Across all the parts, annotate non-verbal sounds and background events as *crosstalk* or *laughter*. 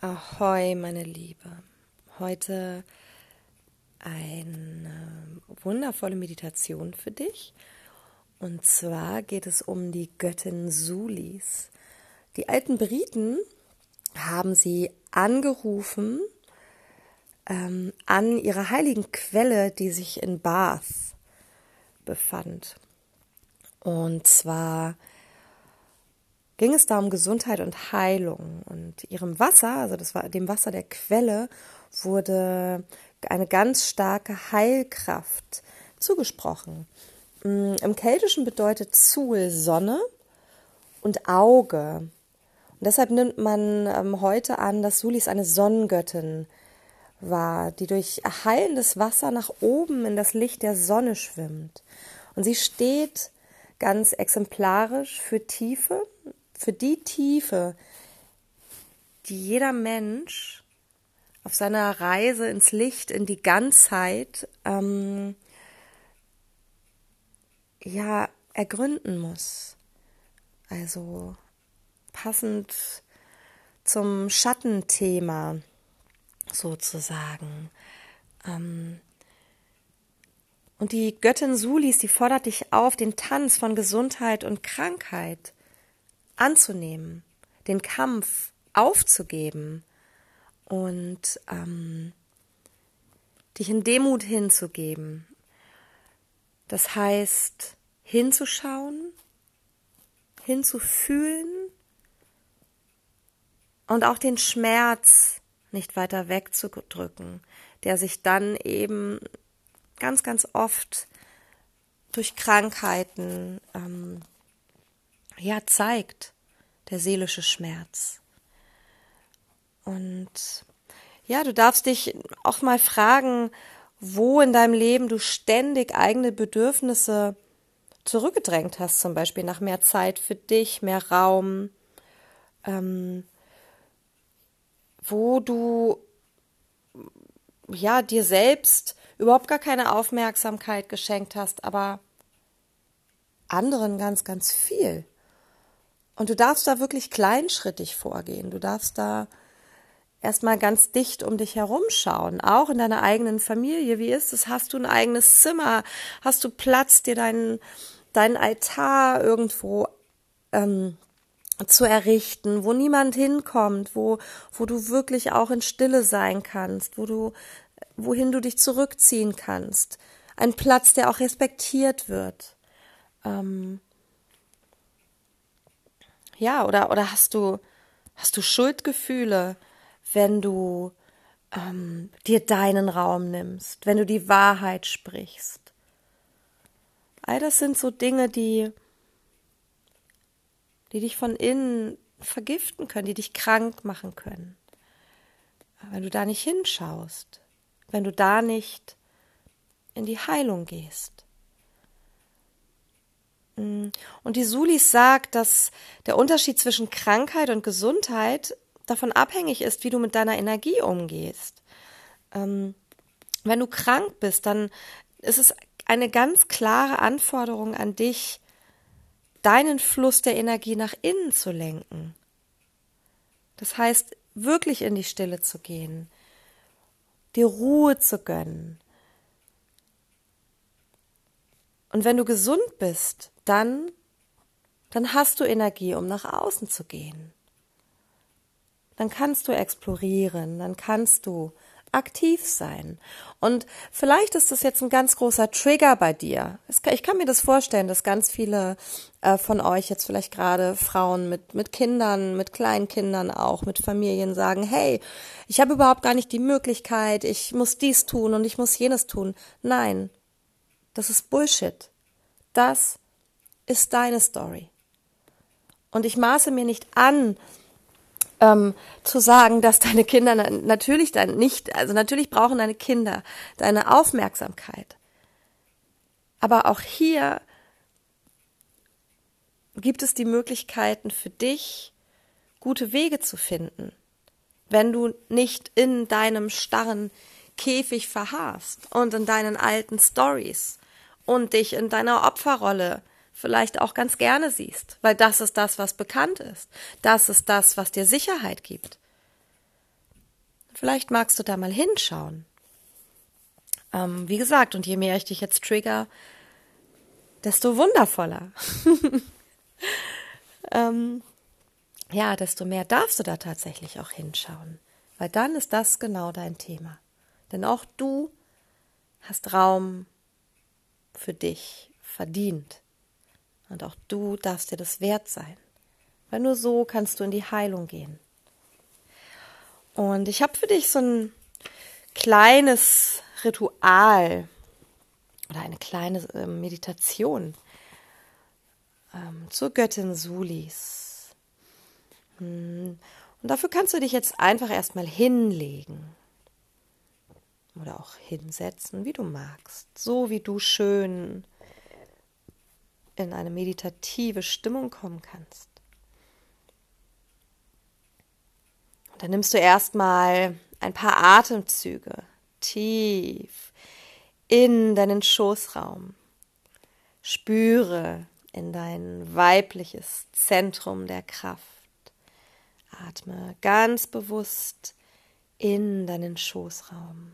Ahoi, meine Liebe. Heute eine wundervolle Meditation für dich. Und zwar geht es um die Göttin Sulis. Die alten Briten haben sie angerufen ähm, an ihrer heiligen Quelle, die sich in Bath befand. Und zwar ging es da um Gesundheit und Heilung. Und ihrem Wasser, also das war dem Wasser der Quelle, wurde eine ganz starke Heilkraft zugesprochen. Mm, Im Keltischen bedeutet Sul Sonne und Auge. Und deshalb nimmt man ähm, heute an, dass Sulis eine Sonnengöttin war, die durch heilendes Wasser nach oben in das Licht der Sonne schwimmt. Und sie steht ganz exemplarisch für Tiefe, für die Tiefe, die jeder Mensch auf seiner Reise ins Licht, in die Ganzheit, ähm, ja, ergründen muss. Also passend zum Schattenthema sozusagen. Ähm, und die Göttin Sulis, die fordert dich auf, den Tanz von Gesundheit und Krankheit anzunehmen, den Kampf aufzugeben und ähm, dich in Demut hinzugeben. Das heißt, hinzuschauen, hinzufühlen und auch den Schmerz nicht weiter wegzudrücken, der sich dann eben ganz, ganz oft durch Krankheiten ähm, ja zeigt, der seelische Schmerz. Und ja, du darfst dich auch mal fragen, wo in deinem Leben du ständig eigene Bedürfnisse zurückgedrängt hast, zum Beispiel nach mehr Zeit für dich, mehr Raum, ähm, wo du ja dir selbst überhaupt gar keine Aufmerksamkeit geschenkt hast, aber anderen ganz, ganz viel. Und du darfst da wirklich kleinschrittig vorgehen. Du darfst da erstmal ganz dicht um dich herum schauen, auch in deiner eigenen Familie. Wie ist es? Hast du ein eigenes Zimmer? Hast du Platz, dir deinen, deinen Altar irgendwo ähm, zu errichten, wo niemand hinkommt, wo, wo du wirklich auch in Stille sein kannst, wo du, wohin du dich zurückziehen kannst. Ein Platz, der auch respektiert wird. Ähm, ja, oder, oder hast du, hast du Schuldgefühle, wenn du ähm, dir deinen Raum nimmst, wenn du die Wahrheit sprichst? All das sind so Dinge, die, die dich von innen vergiften können, die dich krank machen können. Wenn du da nicht hinschaust, wenn du da nicht in die Heilung gehst. Mm. Und die Sulis sagt, dass der Unterschied zwischen Krankheit und Gesundheit davon abhängig ist, wie du mit deiner Energie umgehst. Ähm, wenn du krank bist, dann ist es eine ganz klare Anforderung an dich, deinen Fluss der Energie nach innen zu lenken. Das heißt, wirklich in die Stille zu gehen, dir Ruhe zu gönnen. Und wenn du gesund bist, dann, dann hast du Energie, um nach außen zu gehen. Dann kannst du explorieren, dann kannst du aktiv sein. Und vielleicht ist das jetzt ein ganz großer Trigger bei dir. Ich kann mir das vorstellen, dass ganz viele äh, von euch jetzt vielleicht gerade Frauen mit, mit Kindern, mit Kleinkindern auch, mit Familien sagen, hey, ich habe überhaupt gar nicht die Möglichkeit, ich muss dies tun und ich muss jenes tun. Nein, das ist Bullshit. Das ist deine Story. Und ich maße mir nicht an, ähm, zu sagen, dass deine Kinder natürlich dann nicht, also natürlich brauchen deine Kinder deine Aufmerksamkeit. Aber auch hier gibt es die Möglichkeiten für dich, gute Wege zu finden, wenn du nicht in deinem starren Käfig verharrst und in deinen alten Stories und dich in deiner Opferrolle vielleicht auch ganz gerne siehst, weil das ist das, was bekannt ist. Das ist das, was dir Sicherheit gibt. Vielleicht magst du da mal hinschauen. Ähm, wie gesagt, und je mehr ich dich jetzt trigger, desto wundervoller. *laughs* ähm, ja, desto mehr darfst du da tatsächlich auch hinschauen, weil dann ist das genau dein Thema. Denn auch du hast Raum für dich verdient. Und auch du darfst dir das wert sein. Weil nur so kannst du in die Heilung gehen. Und ich habe für dich so ein kleines Ritual oder eine kleine äh, Meditation ähm, zur Göttin Sulis. Hm. Und dafür kannst du dich jetzt einfach erstmal hinlegen oder auch hinsetzen, wie du magst, so wie du schön in eine meditative Stimmung kommen kannst. Und dann nimmst du erstmal ein paar Atemzüge tief in deinen Schoßraum. Spüre in dein weibliches Zentrum der Kraft. Atme ganz bewusst in deinen Schoßraum.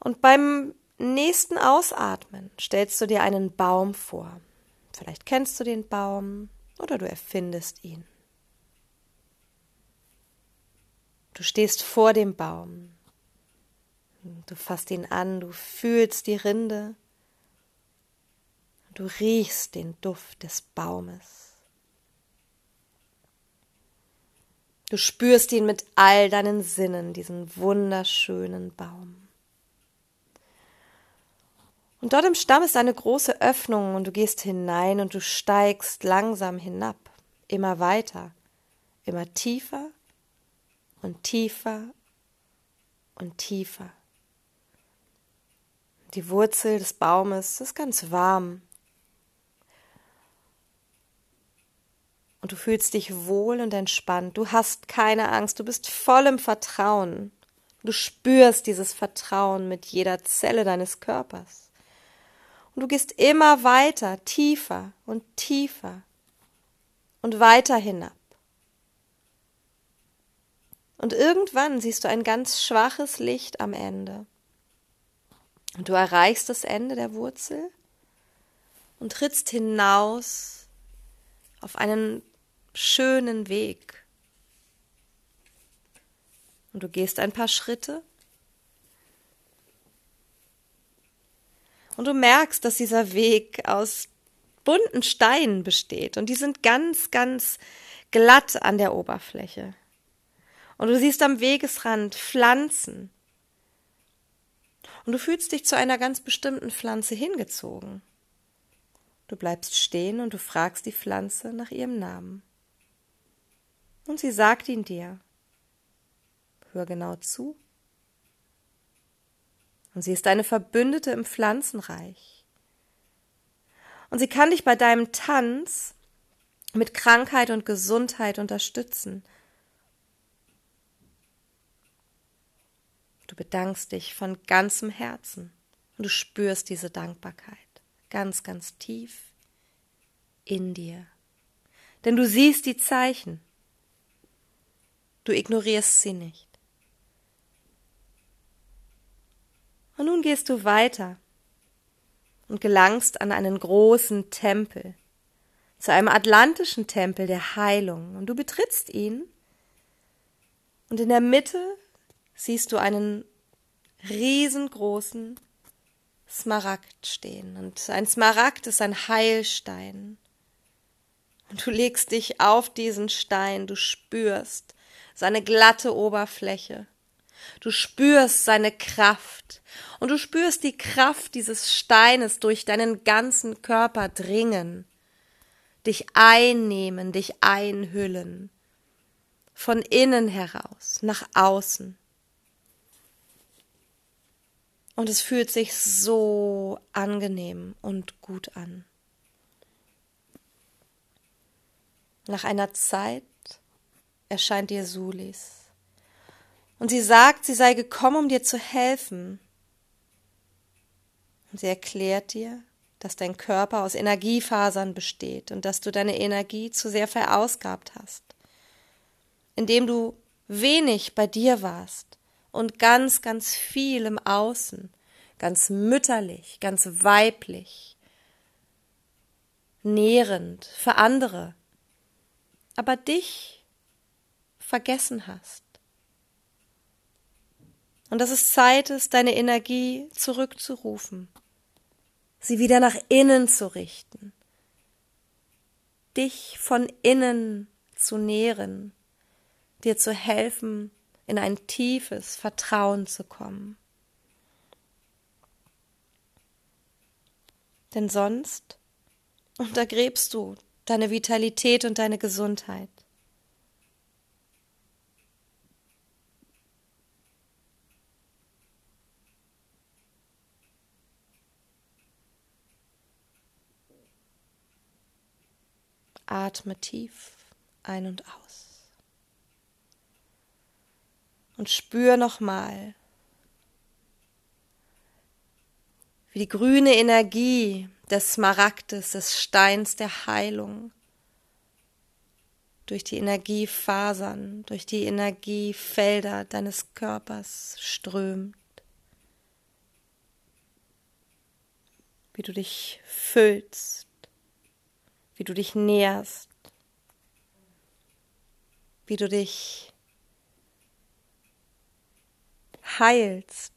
Und beim nächsten Ausatmen stellst du dir einen Baum vor. Vielleicht kennst du den Baum oder du erfindest ihn. Du stehst vor dem Baum. Du fasst ihn an, du fühlst die Rinde. Du riechst den Duft des Baumes. Du spürst ihn mit all deinen Sinnen, diesen wunderschönen Baum. Und dort im Stamm ist eine große Öffnung und du gehst hinein und du steigst langsam hinab, immer weiter, immer tiefer und tiefer und tiefer. Die Wurzel des Baumes ist ganz warm. Und du fühlst dich wohl und entspannt. Du hast keine Angst. Du bist voll im Vertrauen. Du spürst dieses Vertrauen mit jeder Zelle deines Körpers. Und du gehst immer weiter, tiefer und tiefer und weiter hinab. Und irgendwann siehst du ein ganz schwaches Licht am Ende. Und du erreichst das Ende der Wurzel und trittst hinaus auf einen schönen Weg. Und du gehst ein paar Schritte und du merkst, dass dieser Weg aus bunten Steinen besteht und die sind ganz, ganz glatt an der Oberfläche. Und du siehst am Wegesrand Pflanzen. Und du fühlst dich zu einer ganz bestimmten Pflanze hingezogen. Du bleibst stehen und du fragst die Pflanze nach ihrem Namen. Und sie sagt ihn dir. Hör genau zu. Und sie ist deine Verbündete im Pflanzenreich. Und sie kann dich bei deinem Tanz mit Krankheit und Gesundheit unterstützen Du bedankst dich von ganzem Herzen und du spürst diese Dankbarkeit ganz, ganz tief in dir. Denn du siehst die Zeichen. Du ignorierst sie nicht. Und nun gehst du weiter und gelangst an einen großen Tempel, zu einem atlantischen Tempel der Heilung, und du betrittst ihn, und in der Mitte siehst du einen riesengroßen Smaragd stehen. Und ein Smaragd ist ein Heilstein. Und du legst dich auf diesen Stein, du spürst seine glatte Oberfläche. Du spürst seine Kraft und du spürst die Kraft dieses Steines durch deinen ganzen Körper dringen, dich einnehmen, dich einhüllen, von innen heraus, nach außen. Und es fühlt sich so angenehm und gut an. Nach einer Zeit erscheint dir Sulis. Und sie sagt, sie sei gekommen, um dir zu helfen. Und sie erklärt dir, dass dein Körper aus Energiefasern besteht und dass du deine Energie zu sehr verausgabt hast. in dem du wenig bei dir warst und ganz, ganz viel im Außen, ganz mütterlich, ganz weiblich, nährend für andere, aber dich vergessen hast. Und dass es Zeit ist, deine Energie zurückzurufen, sie wieder nach innen zu richten, dich von innen zu nähren, dir zu helfen, in ein tiefes Vertrauen zu kommen. Denn sonst untergräbst du deine Vitalität und deine Gesundheit. Atme tief ein und aus. Und spür nochmal, wie die grüne Energie des Smaragdes, des Steins der Heilung, durch die Energiefasern, durch die Energiefelder deines Körpers strömt. Wie du dich füllst, wie du dich nährst, wie du dich heilst.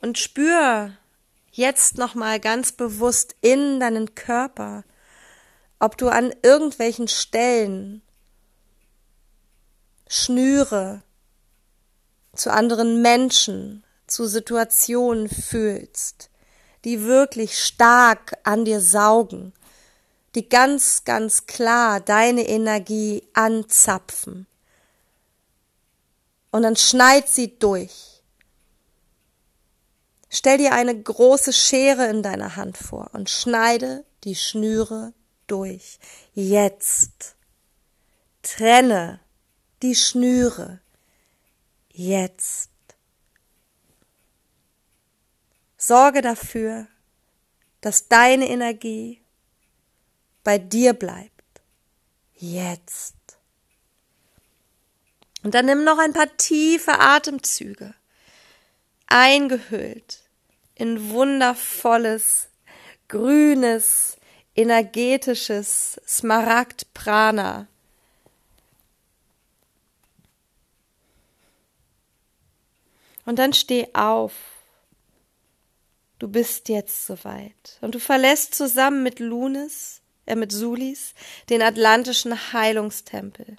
Und spür jetzt nochmal ganz bewusst in deinen Körper, ob du an irgendwelchen Stellen Schnüre zu anderen Menschen, zu Situationen fühlst, die wirklich stark an dir saugen, die ganz, ganz klar deine Energie anzapfen. Und dann schneid sie durch. Stell dir eine große Schere in deiner Hand vor und schneide die Schnüre durch. Jetzt. Trenne die Schnüre. Jetzt. Sorge dafür, dass deine Energie bei dir bleibt. Jetzt. Und dann nimm noch ein paar tiefe Atemzüge, eingehüllt in wundervolles, grünes, energetisches Smaragd-Prana. Und dann steh auf. Du bist jetzt soweit. Und du verlässt zusammen mit Lunis, äh, mit Sulis, den atlantischen Heilungstempel.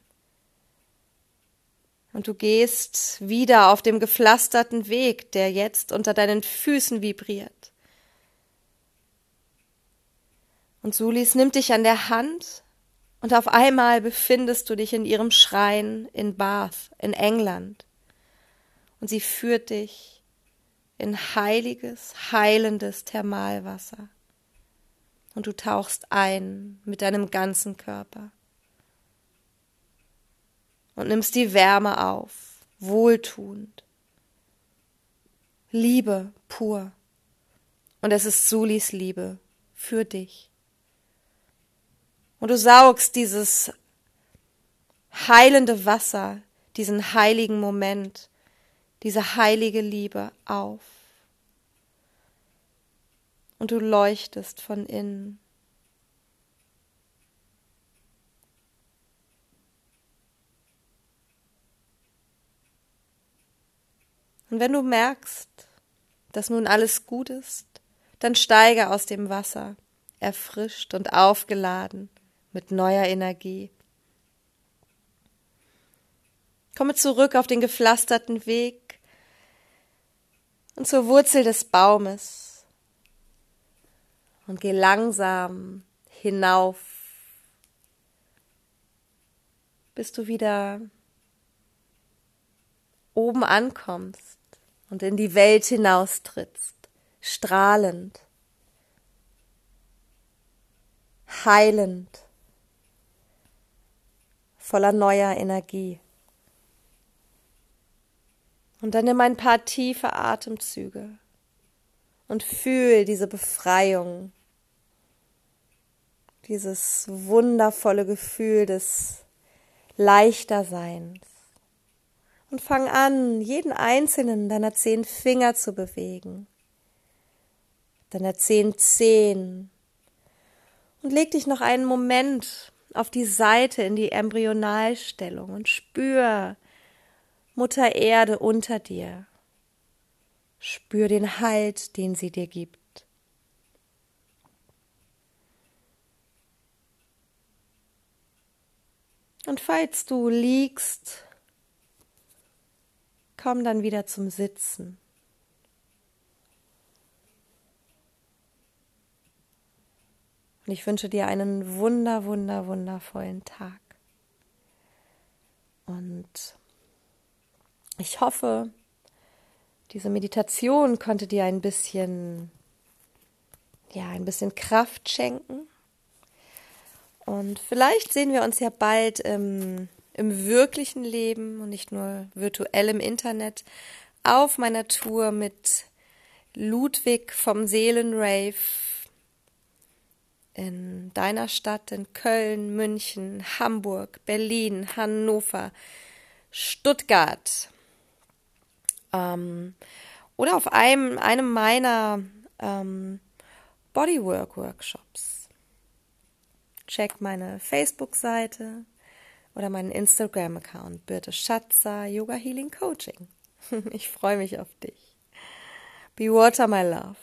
Und du gehst wieder auf dem gepflasterten Weg, der jetzt unter deinen Füßen vibriert. Und Sulis nimmt dich an der Hand und auf einmal befindest du dich in ihrem Schrein in Bath in England. Und sie führt dich in heiliges, heilendes Thermalwasser. Und du tauchst ein mit deinem ganzen Körper und nimmst die Wärme auf, wohltuend. Liebe pur. Und es ist Sulis Liebe für dich. Und du saugst dieses heilende Wasser, diesen heiligen Moment, diese heilige Liebe auf. Und du leuchtest von innen. Und wenn du merkst, dass nun alles gut ist, dann steige aus dem Wasser, erfrischt und aufgeladen mit neuer Energie. Komme zurück auf den gepflasterten Weg und zur Wurzel des Baumes und geh langsam hinauf, bis du wieder oben ankommst und in die Welt hinaustrittst, strahlend, heilend, voller neuer Energie. Und dann nimm ein paar tiefe Atemzüge und fühl diese Befreiung, dieses wundervolle Gefühl des leichter Seins. Und fang an, jeden einzelnen deiner zehn Finger zu bewegen, deiner zehn Zehen. Und leg dich noch einen Moment auf die Seite in die Embryonalstellung und spür Mutter Erde unter dir. Spür den Halt, den sie dir gibt. Und falls du liegst, komm dann wieder zum Sitzen. Und ich wünsche dir einen wunder, wunder, wundervollen Tag. Und ich hoffe, diese Meditation konnte dir ein bisschen, ja, ein bisschen Kraft schenken. Und vielleicht sehen wir uns ja bald im, im wirklichen Leben und nicht nur virtuell im Internet auf meiner Tour mit Ludwig vom Seelenrave in deiner Stadt, in Köln, München, Hamburg, Berlin, Hannover, Stuttgart. Ähm, oder auf einem, einem meiner ähm, Bodywork-Workshops. Check meine Facebook-Seite oder meinen Instagram-Account, Birte Schatzer Yoga Healing Coaching. *laughs* Ich freue mich auf dich. Be water, my love.